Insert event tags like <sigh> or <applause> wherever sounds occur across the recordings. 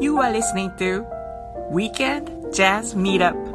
You are listening to Weekend Jazz Meetup.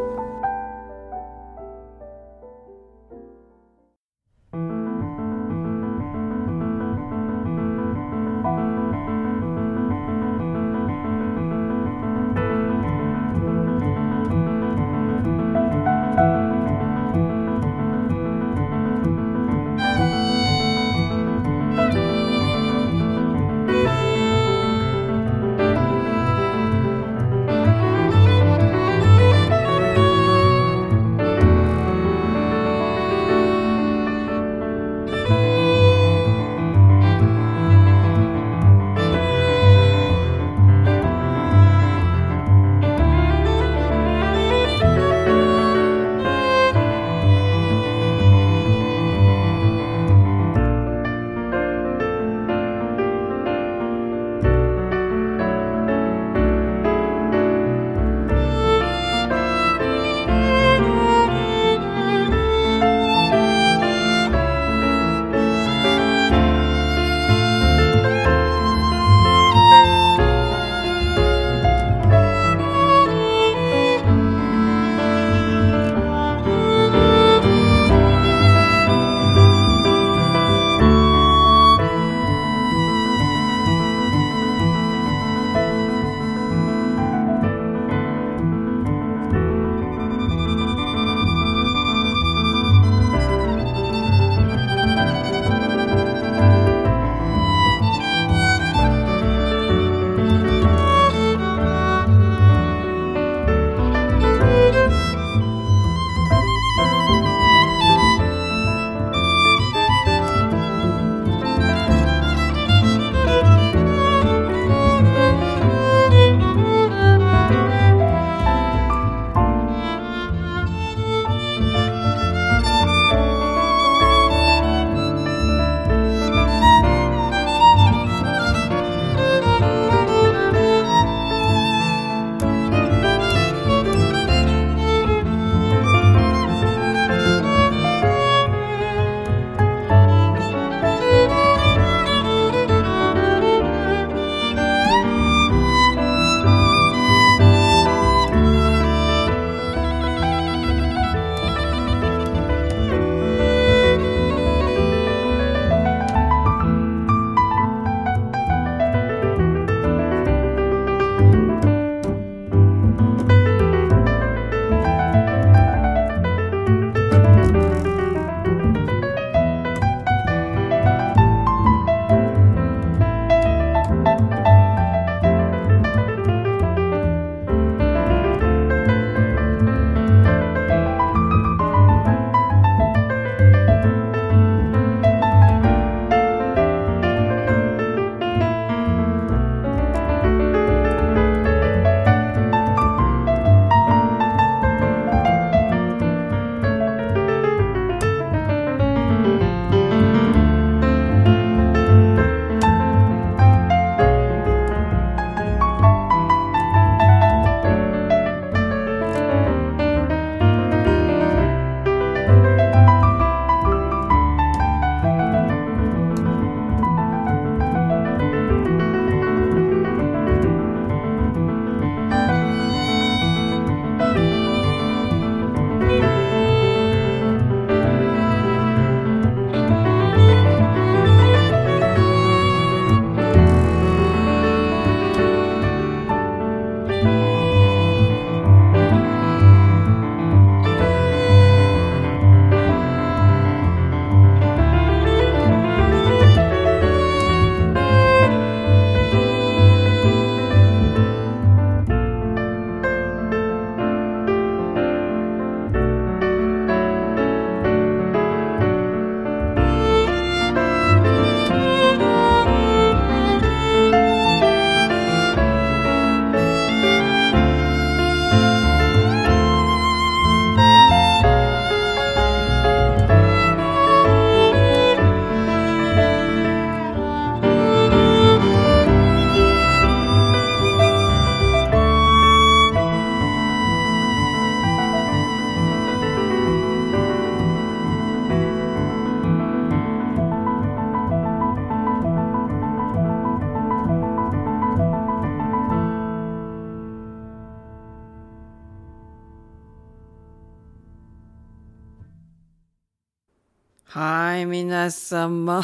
様、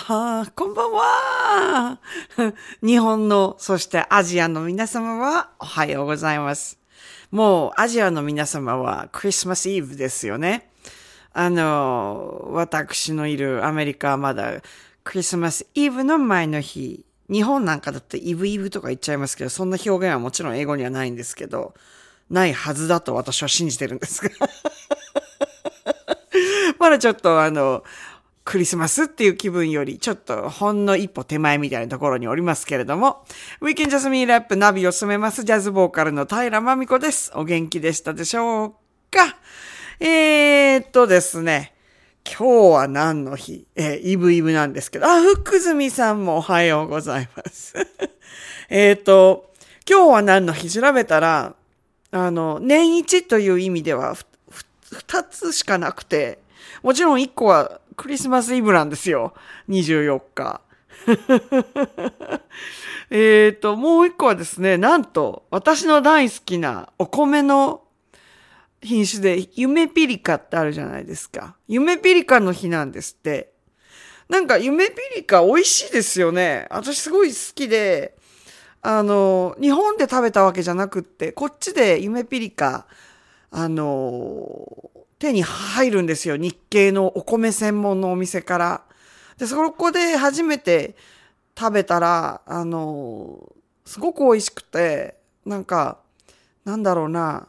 こんばんは。<laughs> 日本の、そしてアジアの皆様は、おはようございます。もう、アジアの皆様は、クリスマスイブですよね。あの、私のいるアメリカはまだ、クリスマスイブの前の日、日本なんかだってイブイブとか言っちゃいますけど、そんな表現はもちろん英語にはないんですけど、ないはずだと私は信じてるんですが。<laughs> まだちょっとあの、クリスマスっていう気分より、ちょっとほんの一歩手前みたいなところにおりますけれども、ウィーケンジャスミンラップナビを進めますジャズボーカルの平真美子です。お元気でしたでしょうか？えー、っとですね、今日は何の日？えー、イブイブなんですけど、あ、福住さんもおはようございます。<laughs> えっと、今日は何の日調べたら、あの、年一という意味では、二つしかなくて、もちろん一個はクリスマスイブなんですよ。24日。<laughs> えっと、もう一個はですね、なんと、私の大好きなお米の品種で、夢ピリカってあるじゃないですか。夢ピリカの日なんですって。なんか夢ピリカ美味しいですよね。私すごい好きで、あの、日本で食べたわけじゃなくって、こっちで夢ピリカ、あの、手に入るんですよ。日系のお米専門のお店から。で、そこで初めて食べたら、あの、すごく美味しくて、なんか、なんだろうな、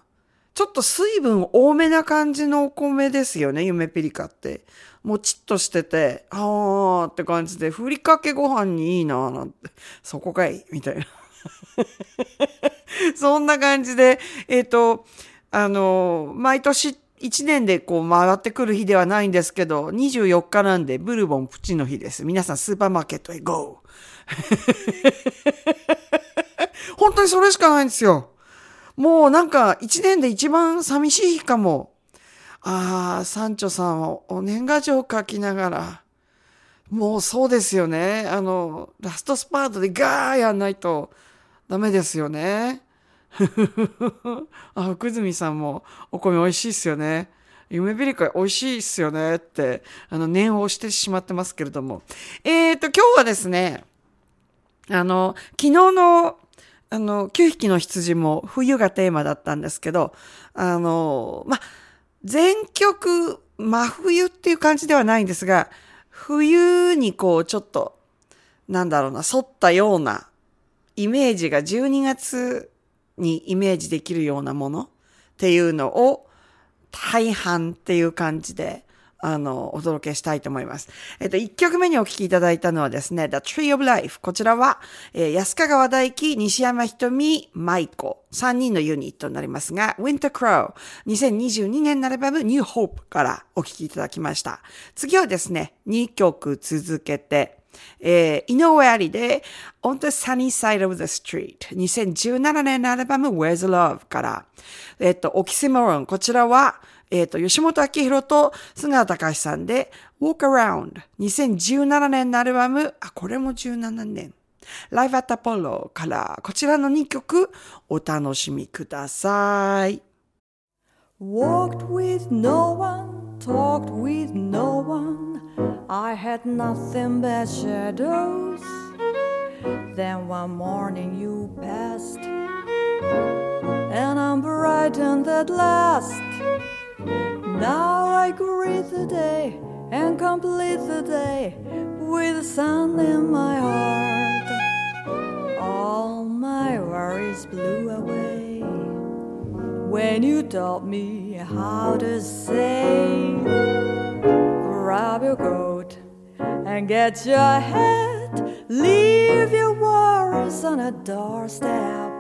ちょっと水分多めな感じのお米ですよね、夢ピリカって。もちっとしてて、あーって感じで、ふりかけご飯にいいななんて、そこかいみたいな。<laughs> そんな感じで、えっ、ー、と、あの、毎年1年でこう回ってくる日ではないんですけど、24日なんでブルボンプチの日です。皆さんスーパーマーケットへ GO! <laughs> 本当にそれしかないんですよ。もうなんか1年で一番寂しい日かも。ああ、サンチョさんはお年賀状書きながら、もうそうですよね。あの、ラストスパートでガーやんないとダメですよね。<laughs> あ、福住さんもお米美味しいっすよね。夢ビリカ美味しいっすよねって、あの、念を押してしまってますけれども。えっ、ー、と、今日はですね、あの、昨日の、あの、9匹の羊も冬がテーマだったんですけど、あの、ま、全曲真冬っていう感じではないんですが、冬にこう、ちょっと、なんだろうな、沿ったようなイメージが12月にイメージできるようなものっていうのを大半っていう感じで、あの、お届けしたいと思います。えっと、1曲目にお聴きいただいたのはですね、The Tree of Life。こちらは、えー、安川大輝、西山ひとみ、舞子。3人のユニットになりますが、Winter Crow。2022年のアルバム New Hope からお聴きいただきました。次はですね、2曲続けて、えー、井上ありで On the Sunny Side of the Street 2017年のアルバム Where's Love から、えっ、ー、と、オキシモロン、こちらは、えっ、ー、と、吉本明宏と菅田隆さんで Walk Around 2017年のアルバム、あ、これも17年。Live at Apollo から、こちらの2曲お楽しみください。Walked with no one, talked with no one I had nothing but shadows. Then one morning you passed, and I'm brightened at last. Now I greet the day and complete the day with the sun in my heart. All my worries blew away when you taught me how to say, grab your coat and get your head. Leave your worries on a doorstep.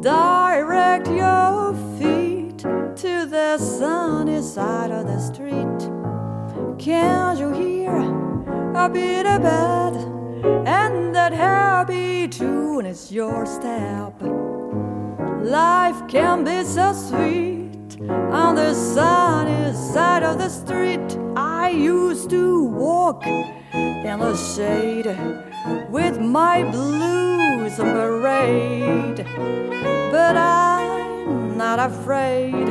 Direct your feet to the sunny side of the street. Can't you hear a bit of bed? And that happy tune is your step. Life can be so sweet on the sunny side of the street. I used to walk in the shade with my blues parade. But I'm not afraid.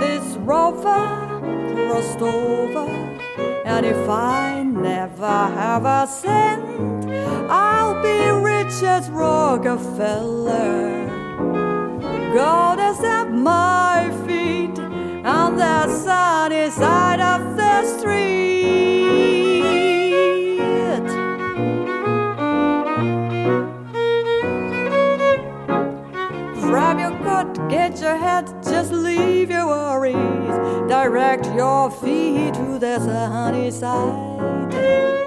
This rover crossed over And if I never have a cent, I'll be rich as Rockefeller. God is at my feet on the sunny side of the street. Grab your coat, get your hat, just leave your worries. Direct your feet to the sunny side.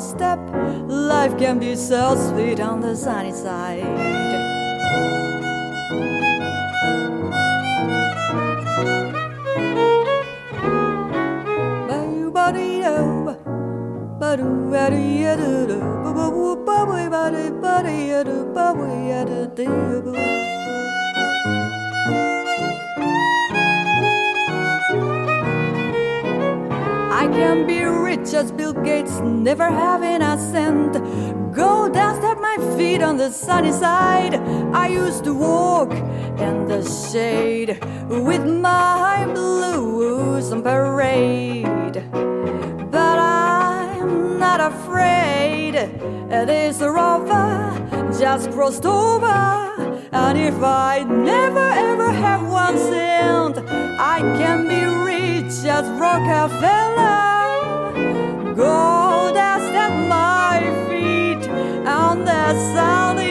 Own step. Life can be so sweet on the sunny side. I can be rich as Bill Gates, never having a cent. Go down, at my feet on the sunny side. I used to walk in the shade with my blues on parade. But I'm not afraid. This rover just crossed over. And if I never ever have one cent, I can be rich as Rockefeller. Gold dust at my feet on the sunny,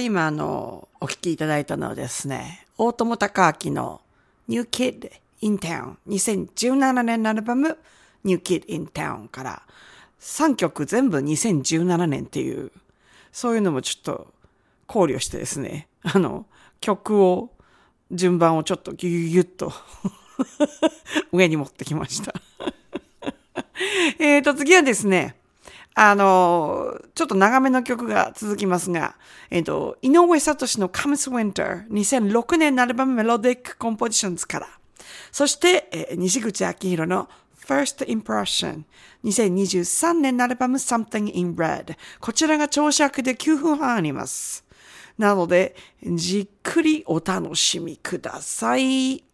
今あの、お聴きいただいたのはですね、大友隆明の New Kid in Town 2017年のアルバム New Kid in Town から3曲全部2017年っていう、そういうのもちょっと考慮してですね、あの、曲を、順番をちょっとギュギュギュッと <laughs> 上に持ってきました。<laughs> えっと、次はですね、あの、ちょっと長めの曲が続きますが、えっ、と、井上聡の Comes Winter 2006年のアルバムメロディックコンポジションズから、そして、えー、西口明宏の First Impression 2023年のアルバム Something in Red こちらが長尺で9分半あります。なので、じっくりお楽しみください。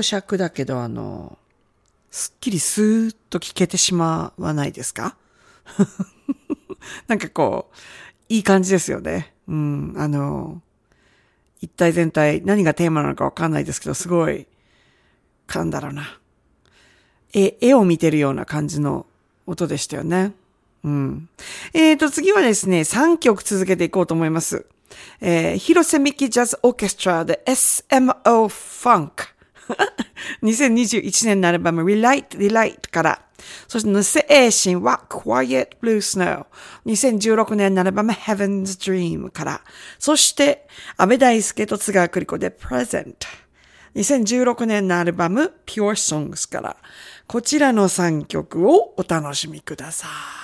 長尺だけどあの、すっきりスーッと聞けてしまわないですか？<laughs> なんかこう、いい感じですよね。うん、あの、一体全体何がテーマなのかわかんないですけど、すごい、なんだろうな。絵、絵を見てるような感じの音でしたよね。うん。えっ、ー、と、次はですね、3曲続けていこうと思います。えー、広瀬ミキジャズオーケストラで SMO Funk。<laughs> 2021年のアルバム Relight Relight から、そしてヌセエイシンは Quiet Blue Snow。2016年のアルバム Heaven's Dream から、そして安倍大輔と津川栗子で Present。2016年のアルバム Pure Songs から、こちらの3曲をお楽しみください。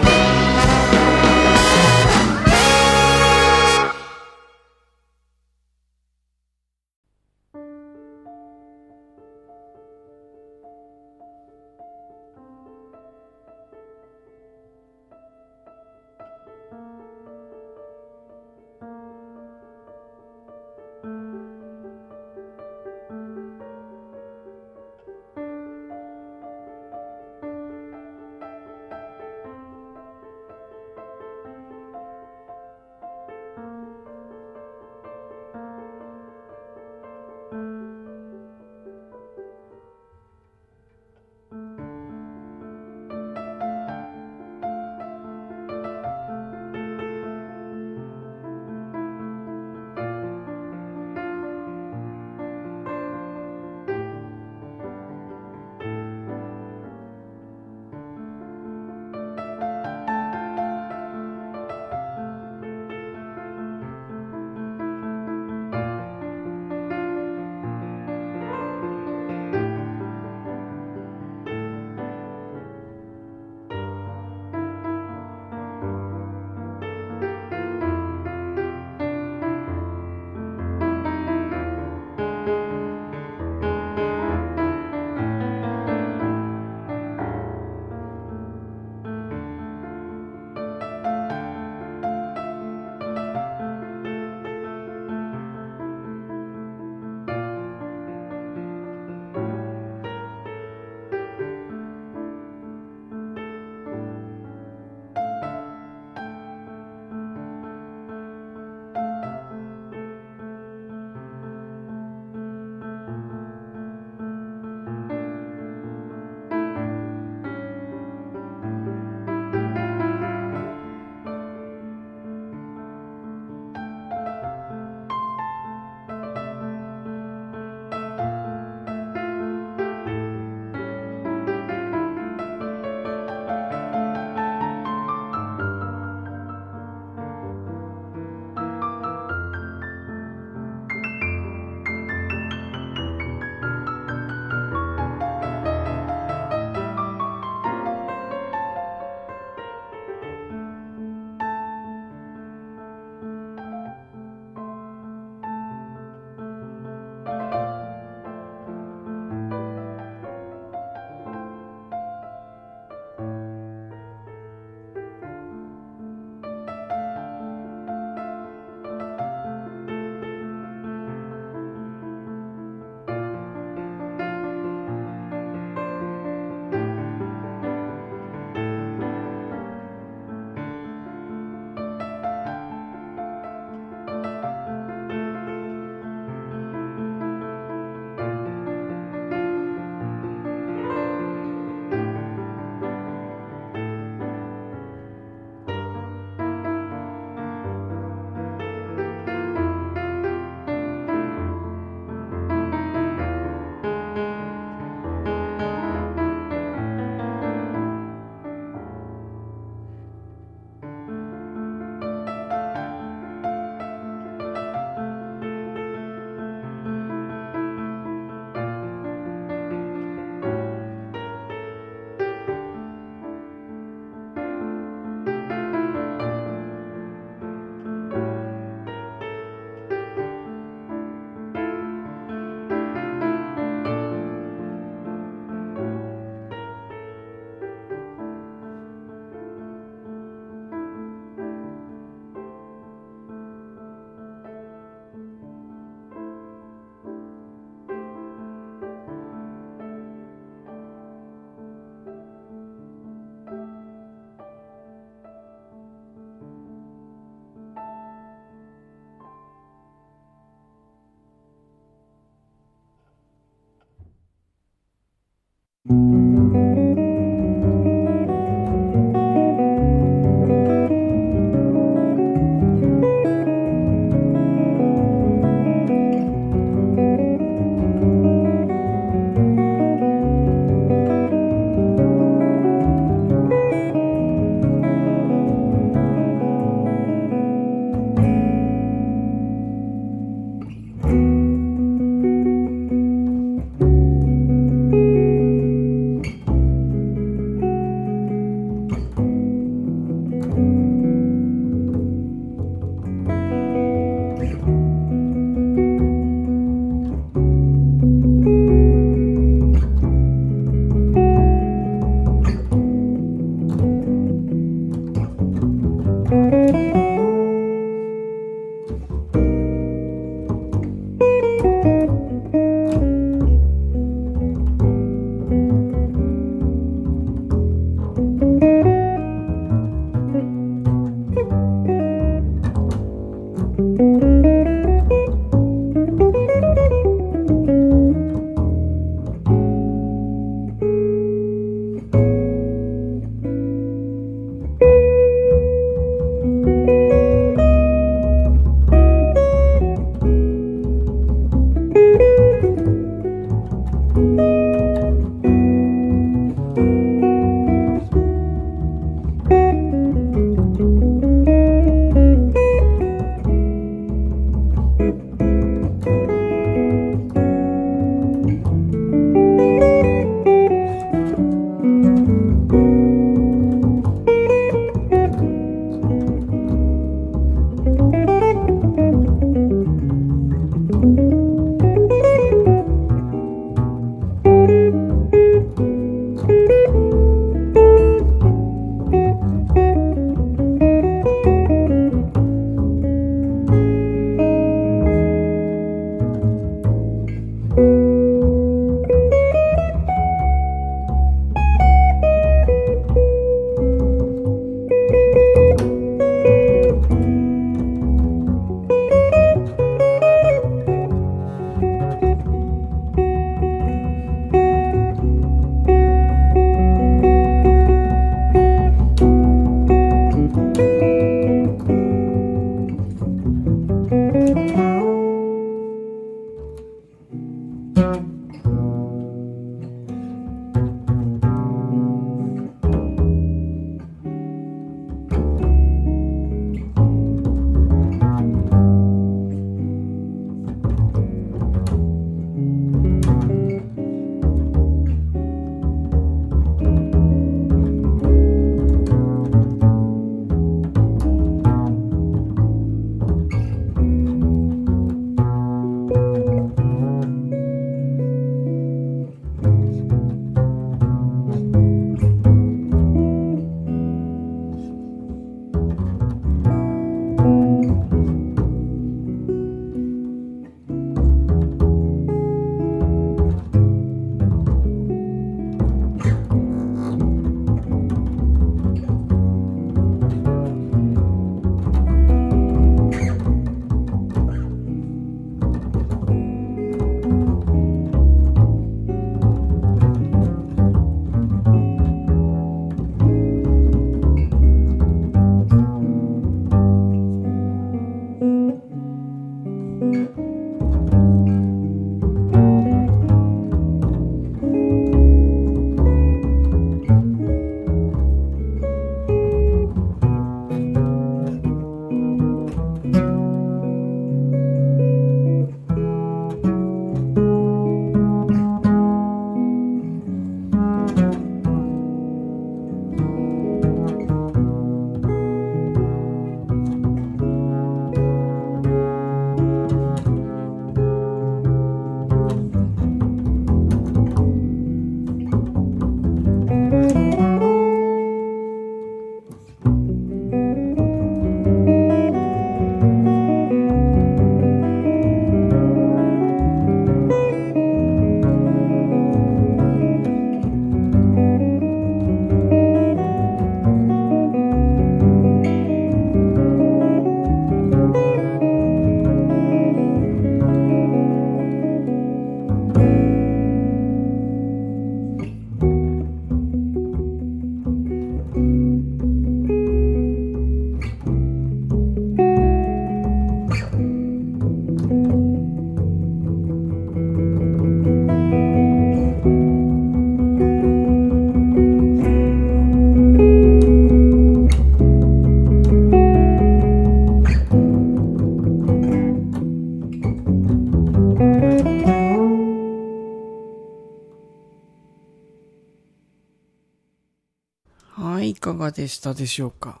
でしたでしょうか？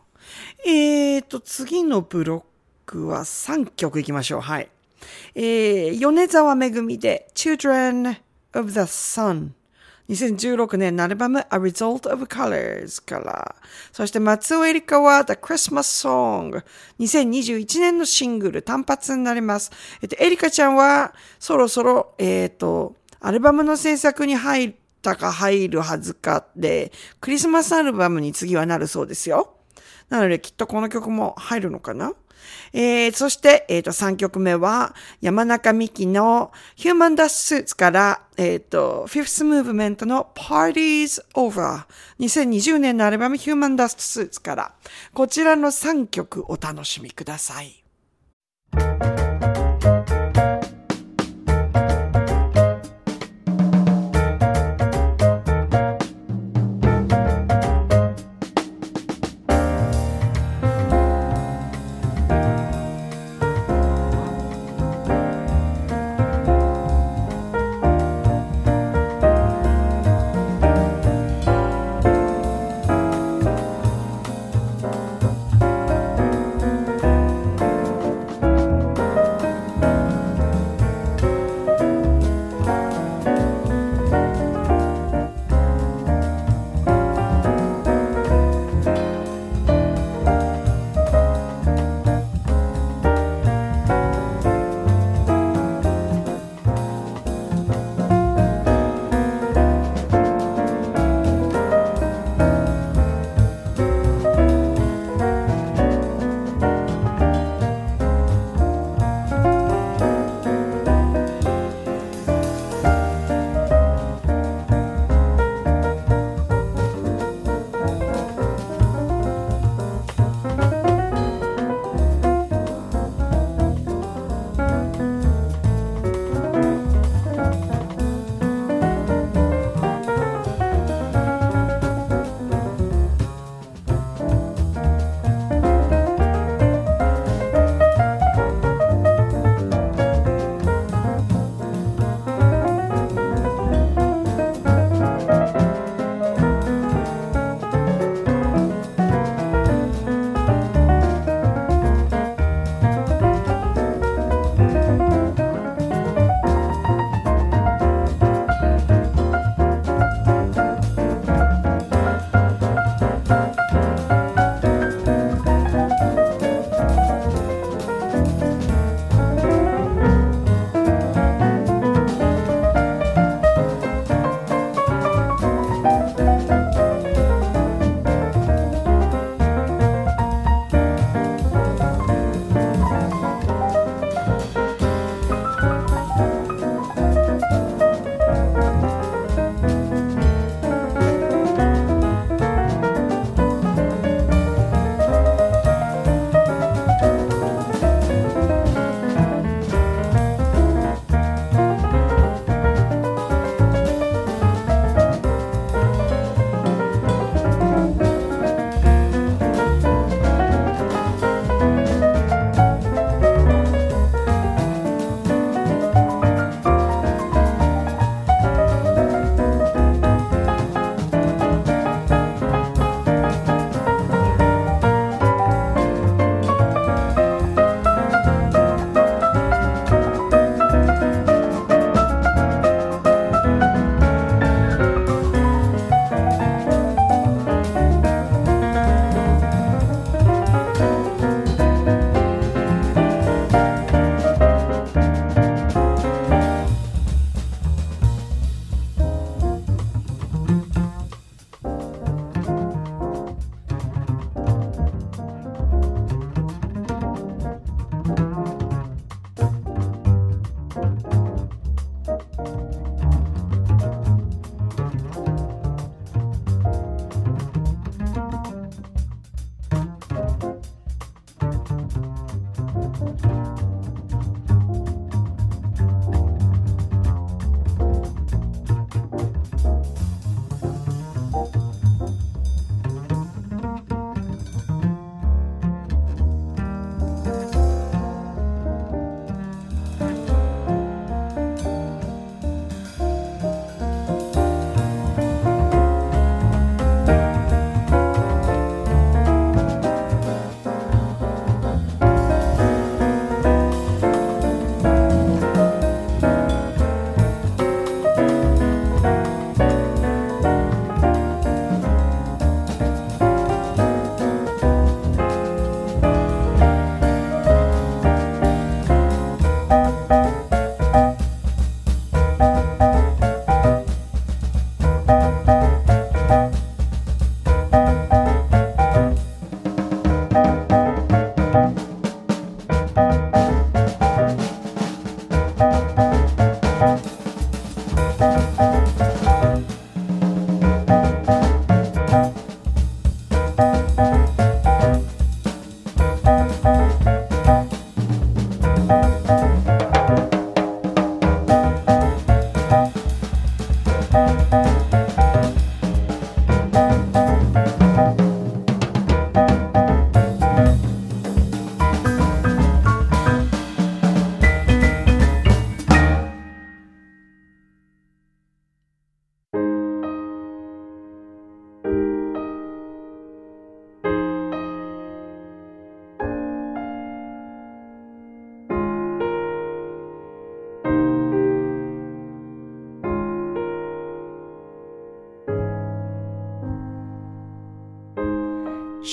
えーと、次のブロックは3曲いきましょう。はい。えー、米沢めぐみで Children of the Sun。2016年のアルバム A Result of Colors から。そして松尾エリカは The Christmas Song。2021年のシングル単発になります。えっと、エリカちゃんはそろそろ、えっ、と、アルバムの制作に入ったか入るはずかで、クリスマスアルバムに次はなるそうですよ。なのできっとこの曲も入るのかな？えー、そして、えっ、と、3曲目は、山中美希の Human Dust Suits から、えっ、と、Fifth Movement の Parties Over。2020年のアルバム Human Dust Suits から、こちらの3曲お楽しみください。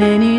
Many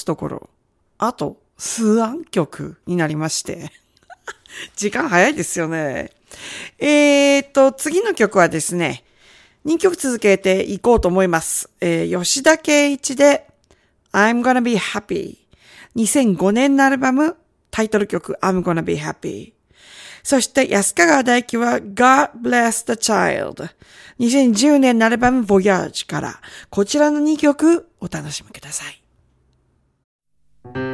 すところ、あと数案曲になりまして。<laughs> 時間早いですよね。えーと、次の曲はですね、2曲続けていこうと思います。えー吉田圭一で I'm gonna be happy。2005年のアルバム、タイトル曲 I'm gonna be happy。そして安川大輝は God bless the child。2010年のアルバム Voyage からこちらの2曲お楽しみください。「はあ、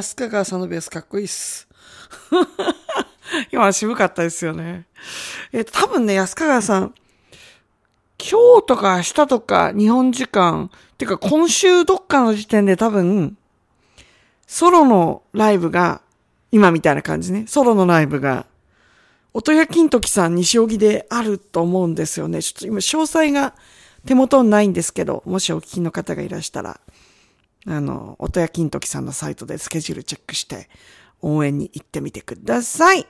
安川さんのベースかっこいいっす。<laughs> 今渋かったですよね。えっと、多分ね、安川さん、今日とか明日とか日本時間、てか今週どっかの時点で多分、ソロのライブが、今みたいな感じね、ソロのライブが、音谷金時さん西荻であると思うんですよね。ちょっと今詳細が手元にないんですけど、もしお聞きの方がいらしたら、あの、音谷金時さんのサイトでスケジュールチェックして、応援に行ってみてください。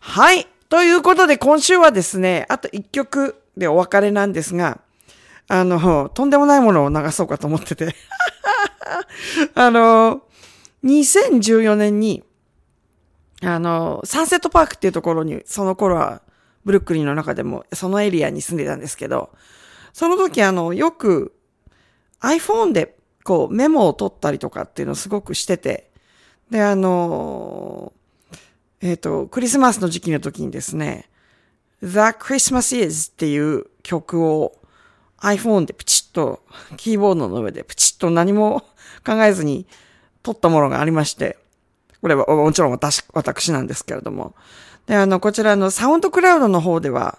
はい。ということで今週はですね、あと一曲でお別れなんですが、あの、とんでもないものを流そうかと思ってて。<laughs> あの、2014年に、あの、サンセットパークっていうところに、その頃は、ブルックリンの中でも、そのエリアに住んでたんですけど、その時あの、よく iPhone でこうメモを取ったりとかっていうのをすごくしてて、で、あの、えっ、ー、と、クリスマスの時期の時にですね、The Christmas Is っていう曲を iPhone でプチッと、キーボードの上でプチッと何も考えずに撮ったものがありまして、これはもちろん私、私なんですけれども。で、あの、こちらのサウンドクラウドの方では、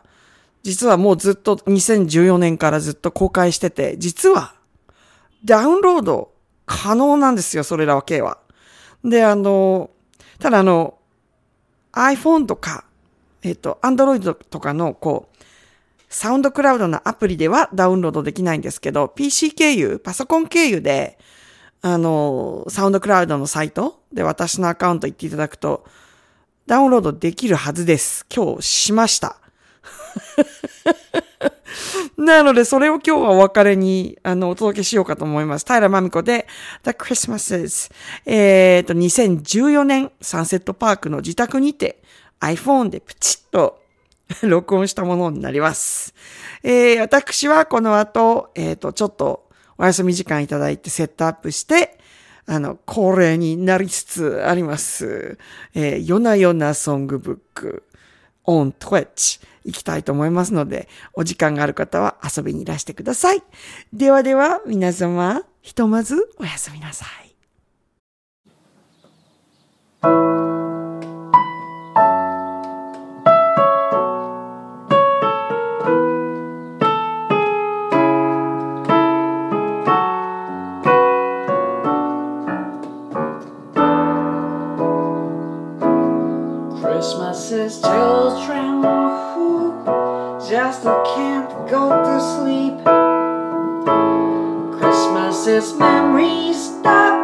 実はもうずっと2014年からずっと公開してて、実はダウンロード可能なんですよ、それらは系は。で、あの、ただあの、iPhone とか、えっ、と、Android とかの、こう、サウンドクラウドのアプリではダウンロードできないんですけど、PC 経由、パソコン経由で、あの、サウンドクラウドのサイトで私のアカウント行っていただくと、ダウンロードできるはずです。今日しました。なので、それを今日はお別れに、あの、お届けしようかと思います。平真美子で、The Christmases。えっ、と、2014年、サンセットパークの自宅にて、iPhone でプチッと <laughs> 録音したものになります。えー、私はこの後、えっ、と、ちょっとお休み時間いただいてセットアップして、あの、恒例になりつつあります。えー、夜な夜なソングブック、on Twitch 行きたいと思いますので、お時間がある方は遊びにいらしてください。ではでは、皆様、ひとまずおやすみなさい。Is children who just can't go to sleep. Christmas is memories that